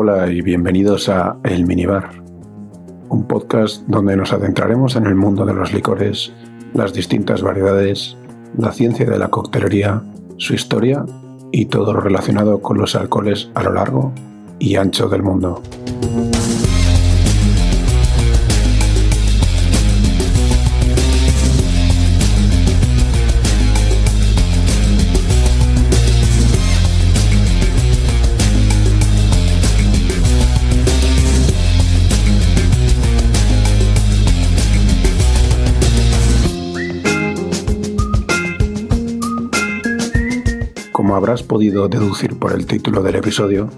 Hola y bienvenidos a El Minibar, un podcast donde nos adentraremos en el mundo de los licores, las distintas variedades, la ciencia de la coctelería, su historia y todo lo relacionado con los alcoholes a lo largo y ancho del mundo. Habrás podido deducir por el título del episodio,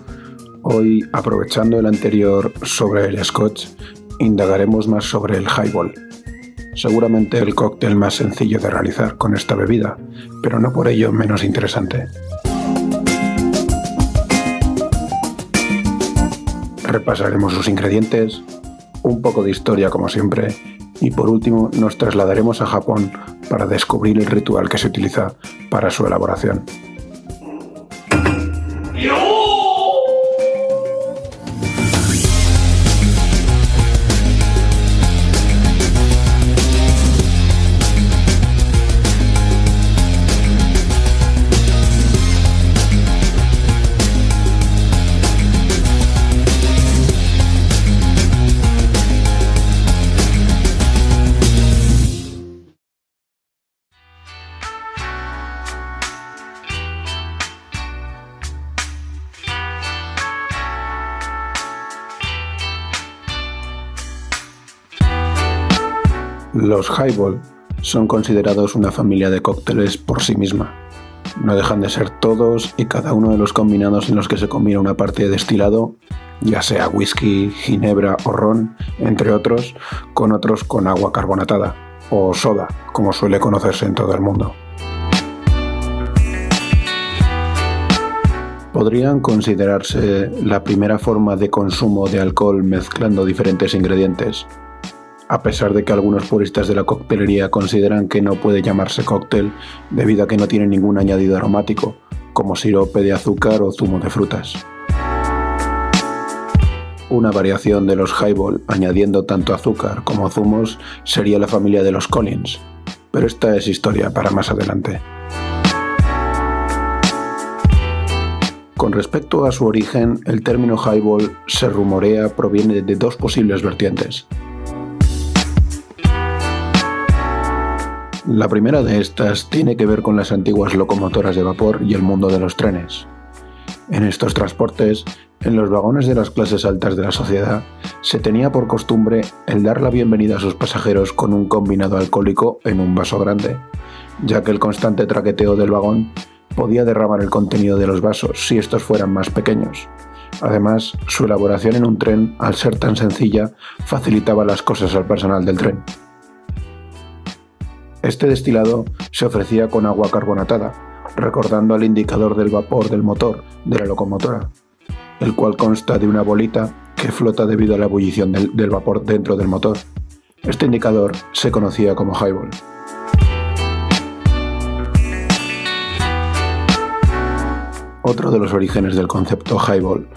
hoy, aprovechando el anterior sobre el Scotch, indagaremos más sobre el highball. Seguramente el cóctel más sencillo de realizar con esta bebida, pero no por ello menos interesante. Repasaremos sus ingredientes, un poco de historia como siempre, y por último nos trasladaremos a Japón para descubrir el ritual que se utiliza para su elaboración. Los highball son considerados una familia de cócteles por sí misma. No dejan de ser todos y cada uno de los combinados en los que se combina una parte de destilado, ya sea whisky, ginebra o ron, entre otros, con otros con agua carbonatada o soda, como suele conocerse en todo el mundo. Podrían considerarse la primera forma de consumo de alcohol mezclando diferentes ingredientes, a pesar de que algunos puristas de la coctelería consideran que no puede llamarse cóctel debido a que no tiene ningún añadido aromático, como sirope de azúcar o zumo de frutas. Una variación de los highball añadiendo tanto azúcar como zumos sería la familia de los Collins, pero esta es historia para más adelante. Con respecto a su origen, el término highball se rumorea proviene de dos posibles vertientes. La primera de estas tiene que ver con las antiguas locomotoras de vapor y el mundo de los trenes. En estos transportes, en los vagones de las clases altas de la sociedad, se tenía por costumbre el dar la bienvenida a sus pasajeros con un combinado alcohólico en un vaso grande, ya que el constante traqueteo del vagón podía derramar el contenido de los vasos si estos fueran más pequeños. Además, su elaboración en un tren, al ser tan sencilla, facilitaba las cosas al personal del tren. Este destilado se ofrecía con agua carbonatada, recordando al indicador del vapor del motor de la locomotora, el cual consta de una bolita que flota debido a la ebullición del, del vapor dentro del motor. Este indicador se conocía como highball. Otro de los orígenes del concepto highball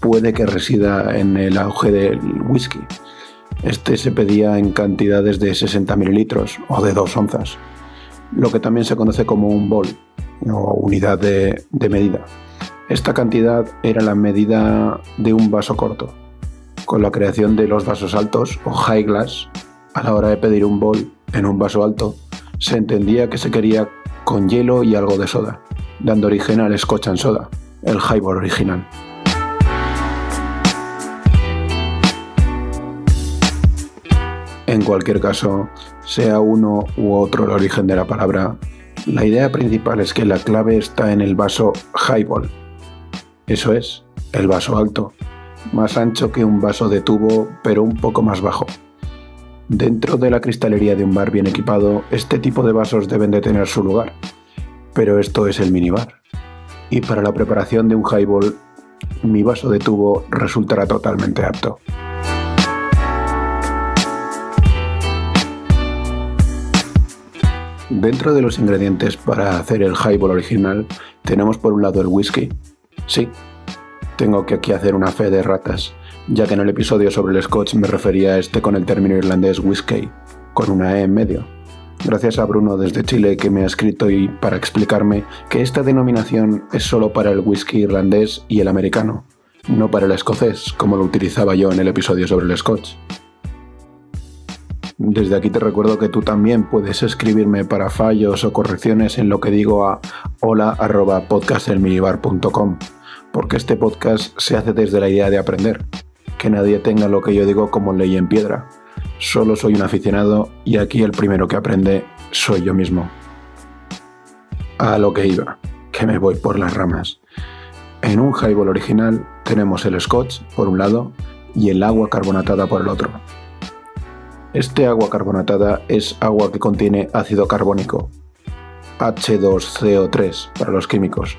puede que resida en el auge del whisky, este se pedía en cantidades de 60 mililitros o de 2 onzas, lo que también se conoce como un bol o unidad de, de medida. Esta cantidad era la medida de un vaso corto. Con la creación de los vasos altos o high glass, a la hora de pedir un bol en un vaso alto, se entendía que se quería con hielo y algo de soda, dando origen al Scotch and Soda, el highball original. En cualquier caso, sea uno u otro el origen de la palabra, la idea principal es que la clave está en el vaso highball. Eso es, el vaso alto, más ancho que un vaso de tubo, pero un poco más bajo. Dentro de la cristalería de un bar bien equipado, este tipo de vasos deben de tener su lugar. Pero esto es el minibar. Y para la preparación de un highball, mi vaso de tubo resultará totalmente apto. Dentro de los ingredientes para hacer el highball original tenemos por un lado el whisky. Sí, Tengo que aquí hacer una fe de ratas, ya que en el episodio sobre el Scotch me refería a este con el término irlandés whisky, con una E en medio. Gracias a Bruno desde Chile que me ha escrito y para explicarme que esta denominación es solo para el whisky irlandés y el americano, no para el escocés, como lo utilizaba yo en el episodio sobre el Scotch. Desde aquí te recuerdo que tú también puedes escribirme para fallos o correcciones en lo que digo a hola.podcastelminibar.com, porque este podcast se hace desde la idea de aprender, que nadie tenga lo que yo digo como ley en piedra. Solo soy un aficionado y aquí el primero que aprende soy yo mismo. A lo que iba, que me voy por las ramas. En un highball original tenemos el scotch por un lado y el agua carbonatada por el otro. Este agua carbonatada es agua que contiene ácido carbónico, H2CO3 para los químicos,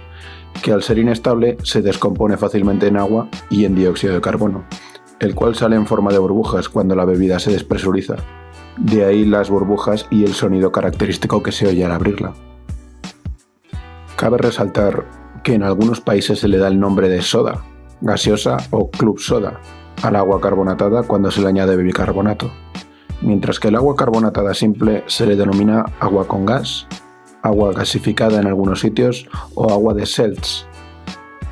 que al ser inestable se descompone fácilmente en agua y en dióxido de carbono, el cual sale en forma de burbujas cuando la bebida se despresuriza. De ahí las burbujas y el sonido característico que se oye al abrirla. Cabe resaltar que en algunos países se le da el nombre de soda, gaseosa o club soda al agua carbonatada cuando se le añade bicarbonato mientras que el agua carbonatada simple se le denomina agua con gas, agua gasificada en algunos sitios o agua de Seltz,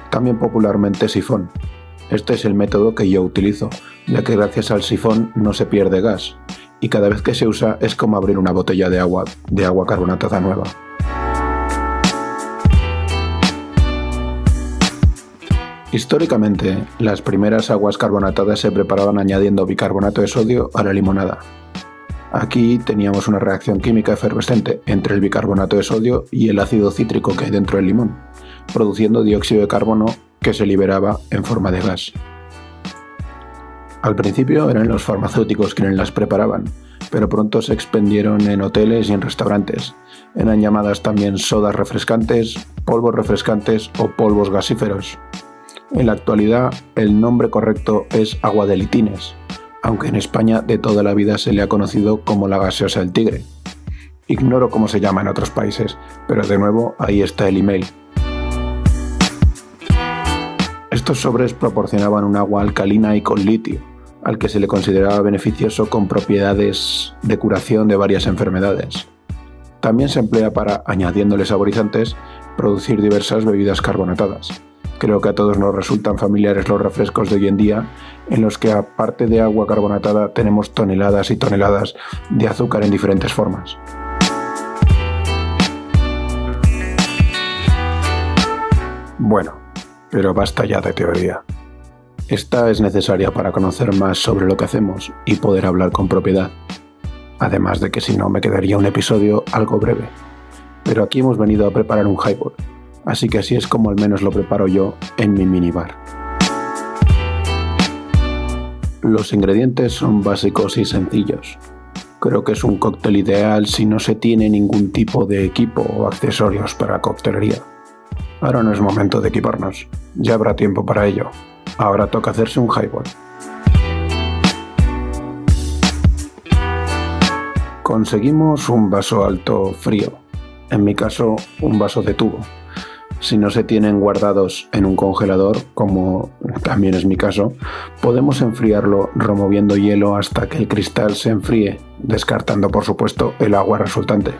también popularmente sifón. Este es el método que yo utilizo, ya que gracias al sifón no se pierde gas, y cada vez que se usa es como abrir una botella de agua, de agua carbonatada nueva. Históricamente, las primeras aguas carbonatadas se preparaban añadiendo bicarbonato de sodio a la limonada. Aquí teníamos una reacción química efervescente entre el bicarbonato de sodio y el ácido cítrico que hay dentro del limón, produciendo dióxido de carbono que se liberaba en forma de gas. Al principio eran los farmacéuticos quienes las preparaban, pero pronto se expendieron en hoteles y en restaurantes. Eran llamadas también sodas refrescantes, polvos refrescantes o polvos gasíferos. En la actualidad, el nombre correcto es agua de litines, aunque en España de toda la vida se le ha conocido como la gaseosa del tigre. Ignoro cómo se llama en otros países, pero de nuevo ahí está el email. Estos sobres proporcionaban un agua alcalina y con litio, al que se le consideraba beneficioso con propiedades de curación de varias enfermedades. También se emplea para, añadiéndole saborizantes, producir diversas bebidas carbonatadas. Creo que a todos nos resultan familiares los refrescos de hoy en día, en los que aparte de agua carbonatada tenemos toneladas y toneladas de azúcar en diferentes formas. Bueno, pero basta ya de teoría. Esta es necesaria para conocer más sobre lo que hacemos y poder hablar con propiedad. Además de que si no me quedaría un episodio algo breve. Pero aquí hemos venido a preparar un highball así que así es como al menos lo preparo yo en mi minibar. Los ingredientes son básicos y sencillos. Creo que es un cóctel ideal si no se tiene ningún tipo de equipo o accesorios para coctelería. Ahora no es momento de equiparnos, ya habrá tiempo para ello. Ahora toca hacerse un highball. Conseguimos un vaso alto frío, en mi caso un vaso de tubo si no se tienen guardados en un congelador, como también es mi caso, podemos enfriarlo removiendo hielo hasta que el cristal se enfríe, descartando por supuesto el agua resultante.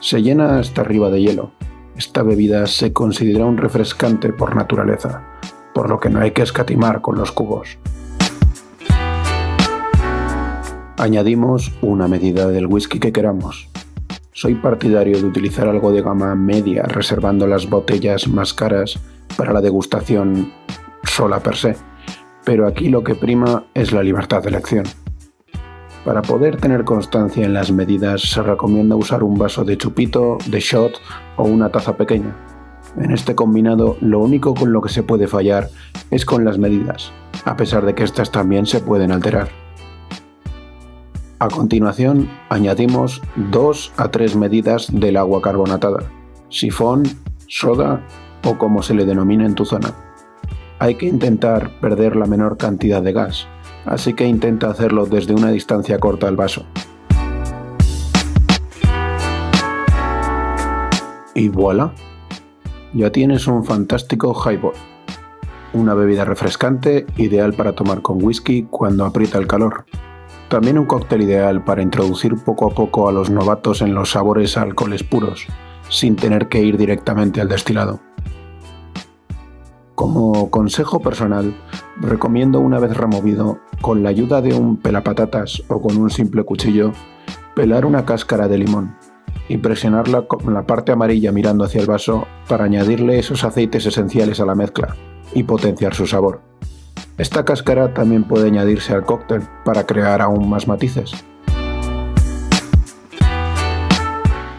Se llena hasta arriba de hielo. Esta bebida se considera un refrescante por naturaleza, por lo que no hay que escatimar con los cubos. Añadimos una medida del whisky que queramos, soy partidario de utilizar algo de gama media, reservando las botellas más caras para la degustación sola per se, pero aquí lo que prima es la libertad de elección. Para poder tener constancia en las medidas se recomienda usar un vaso de chupito, de shot o una taza pequeña. En este combinado lo único con lo que se puede fallar es con las medidas, a pesar de que estas también se pueden alterar. A continuación, añadimos 2 a 3 medidas del agua carbonatada, sifón, soda o como se le denomina en tu zona. Hay que intentar perder la menor cantidad de gas, así que intenta hacerlo desde una distancia corta al vaso. Y voilà, ya tienes un fantástico highball. una bebida refrescante ideal para tomar con whisky cuando aprieta el calor. También un cóctel ideal para introducir poco a poco a los novatos en los sabores alcoholes puros, sin tener que ir directamente al destilado. Como consejo personal, recomiendo una vez removido, con la ayuda de un pelapatatas o con un simple cuchillo, pelar una cáscara de limón y presionarla con la parte amarilla mirando hacia el vaso para añadirle esos aceites esenciales a la mezcla y potenciar su sabor. Esta cáscara también puede añadirse al cóctel para crear aún más matices.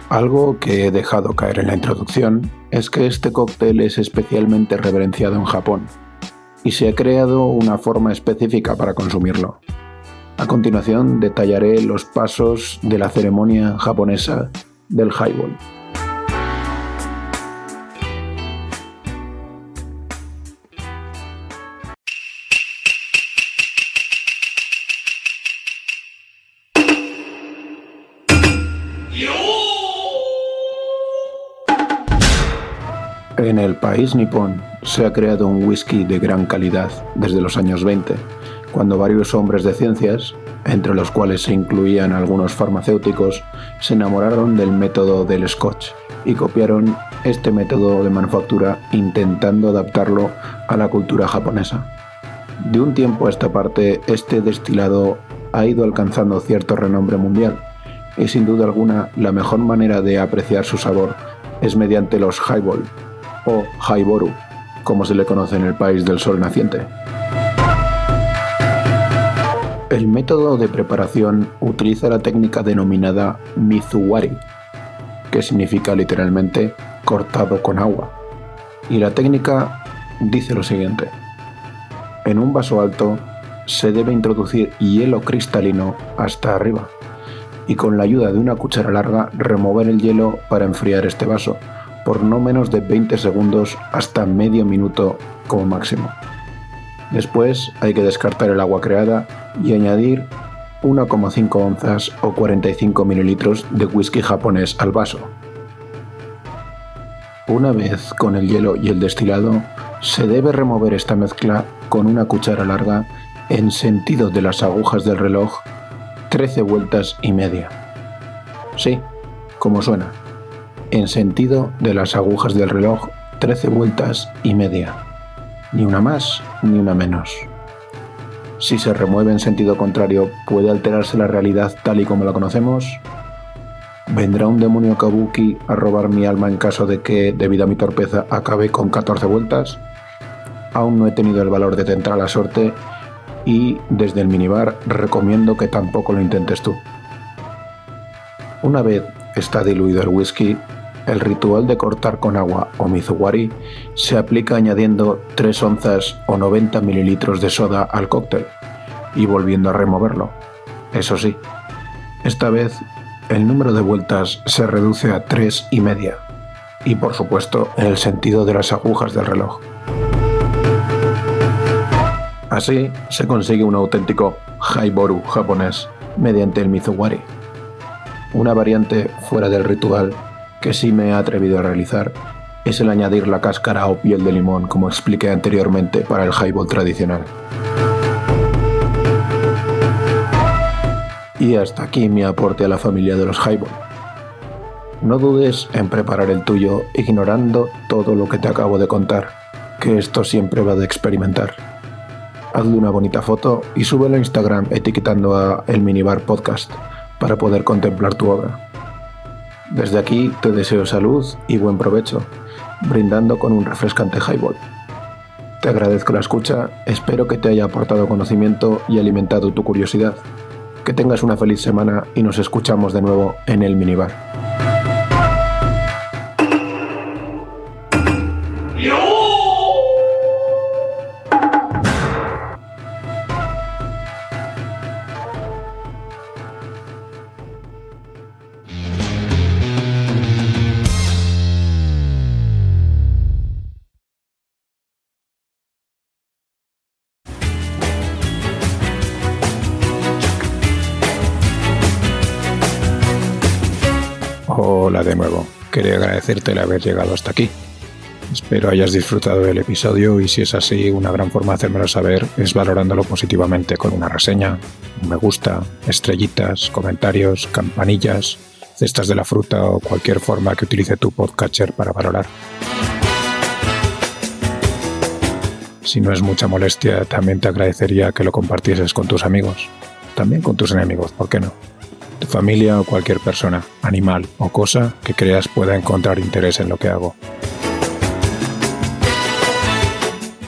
Algo que he dejado caer en la introducción es que este cóctel es especialmente reverenciado en Japón y se ha creado una forma específica para consumirlo. A continuación detallaré los pasos de la ceremonia japonesa del highball. En el país nipón se ha creado un whisky de gran calidad desde los años 20, cuando varios hombres de ciencias, entre los cuales se incluían algunos farmacéuticos, se enamoraron del método del scotch y copiaron este método de manufactura intentando adaptarlo a la cultura japonesa. De un tiempo a esta parte, este destilado ha ido alcanzando cierto renombre mundial y sin duda alguna la mejor manera de apreciar su sabor es mediante los highball o haiboru, como se le conoce en el país del sol naciente. El método de preparación utiliza la técnica denominada mizuwari, que significa literalmente cortado con agua. Y la técnica dice lo siguiente. En un vaso alto se debe introducir hielo cristalino hasta arriba y con la ayuda de una cuchara larga remover el hielo para enfriar este vaso por no menos de 20 segundos hasta medio minuto como máximo. Después hay que descartar el agua creada y añadir 1,5 onzas o 45 mililitros de whisky japonés al vaso. Una vez con el hielo y el destilado, se debe remover esta mezcla con una cuchara larga en sentido de las agujas del reloj 13 vueltas y media. Sí, como suena, en sentido de las agujas del reloj 13 vueltas y media. Ni una más ni una menos. Si se remueve en sentido contrario, ¿puede alterarse la realidad tal y como la conocemos? ¿Vendrá un demonio kabuki a robar mi alma en caso de que, debido a mi torpeza, acabe con 14 vueltas? Aún no he tenido el valor de tentar la suerte y, desde el minibar, recomiendo que tampoco lo intentes tú. Una vez está diluido el whisky, el ritual de cortar con agua o mizuwari se aplica añadiendo 3 onzas o 90 mililitros de soda al cóctel y volviendo a removerlo. Eso sí, esta vez el número de vueltas se reduce a 3 y media y por supuesto en el sentido de las agujas del reloj. Así se consigue un auténtico haiboru japonés mediante el mizuwari, una variante fuera del ritual que sí me he atrevido a realizar es el añadir la cáscara o piel de limón, como expliqué anteriormente para el highball tradicional. Y hasta aquí mi aporte a la familia de los highball. No dudes en preparar el tuyo ignorando todo lo que te acabo de contar, que esto siempre va de experimentar. Hazle una bonita foto y súbelo a Instagram etiquetando a El Minibar Podcast para poder contemplar tu obra. Desde aquí te deseo salud y buen provecho, brindando con un refrescante highball. Te agradezco la escucha, espero que te haya aportado conocimiento y alimentado tu curiosidad. Que tengas una feliz semana y nos escuchamos de nuevo en el minibar. Hola de nuevo. Quería agradecerte el haber llegado hasta aquí. Espero hayas disfrutado del episodio y si es así, una gran forma de hacérmelo saber es valorándolo positivamente con una reseña, un me gusta, estrellitas, comentarios, campanillas, cestas de la fruta o cualquier forma que utilice tu podcatcher para valorar. Si no es mucha molestia, también te agradecería que lo compartieses con tus amigos, también con tus enemigos, ¿por qué no? Tu familia o cualquier persona, animal o cosa que creas pueda encontrar interés en lo que hago.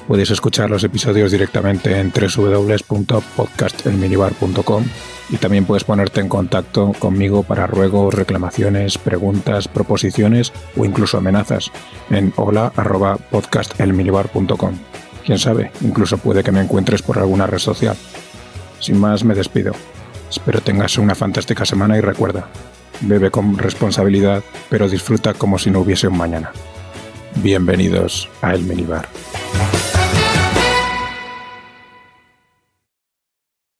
Puedes escuchar los episodios directamente en www.podcastelminibar.com y también puedes ponerte en contacto conmigo para ruegos, reclamaciones, preguntas, proposiciones o incluso amenazas en hola.podcastelminibar.com. Quién sabe, incluso puede que me encuentres por alguna red social. Sin más, me despido. Espero tengas una fantástica semana y recuerda, bebe con responsabilidad, pero disfruta como si no hubiese un mañana. Bienvenidos a El Minibar.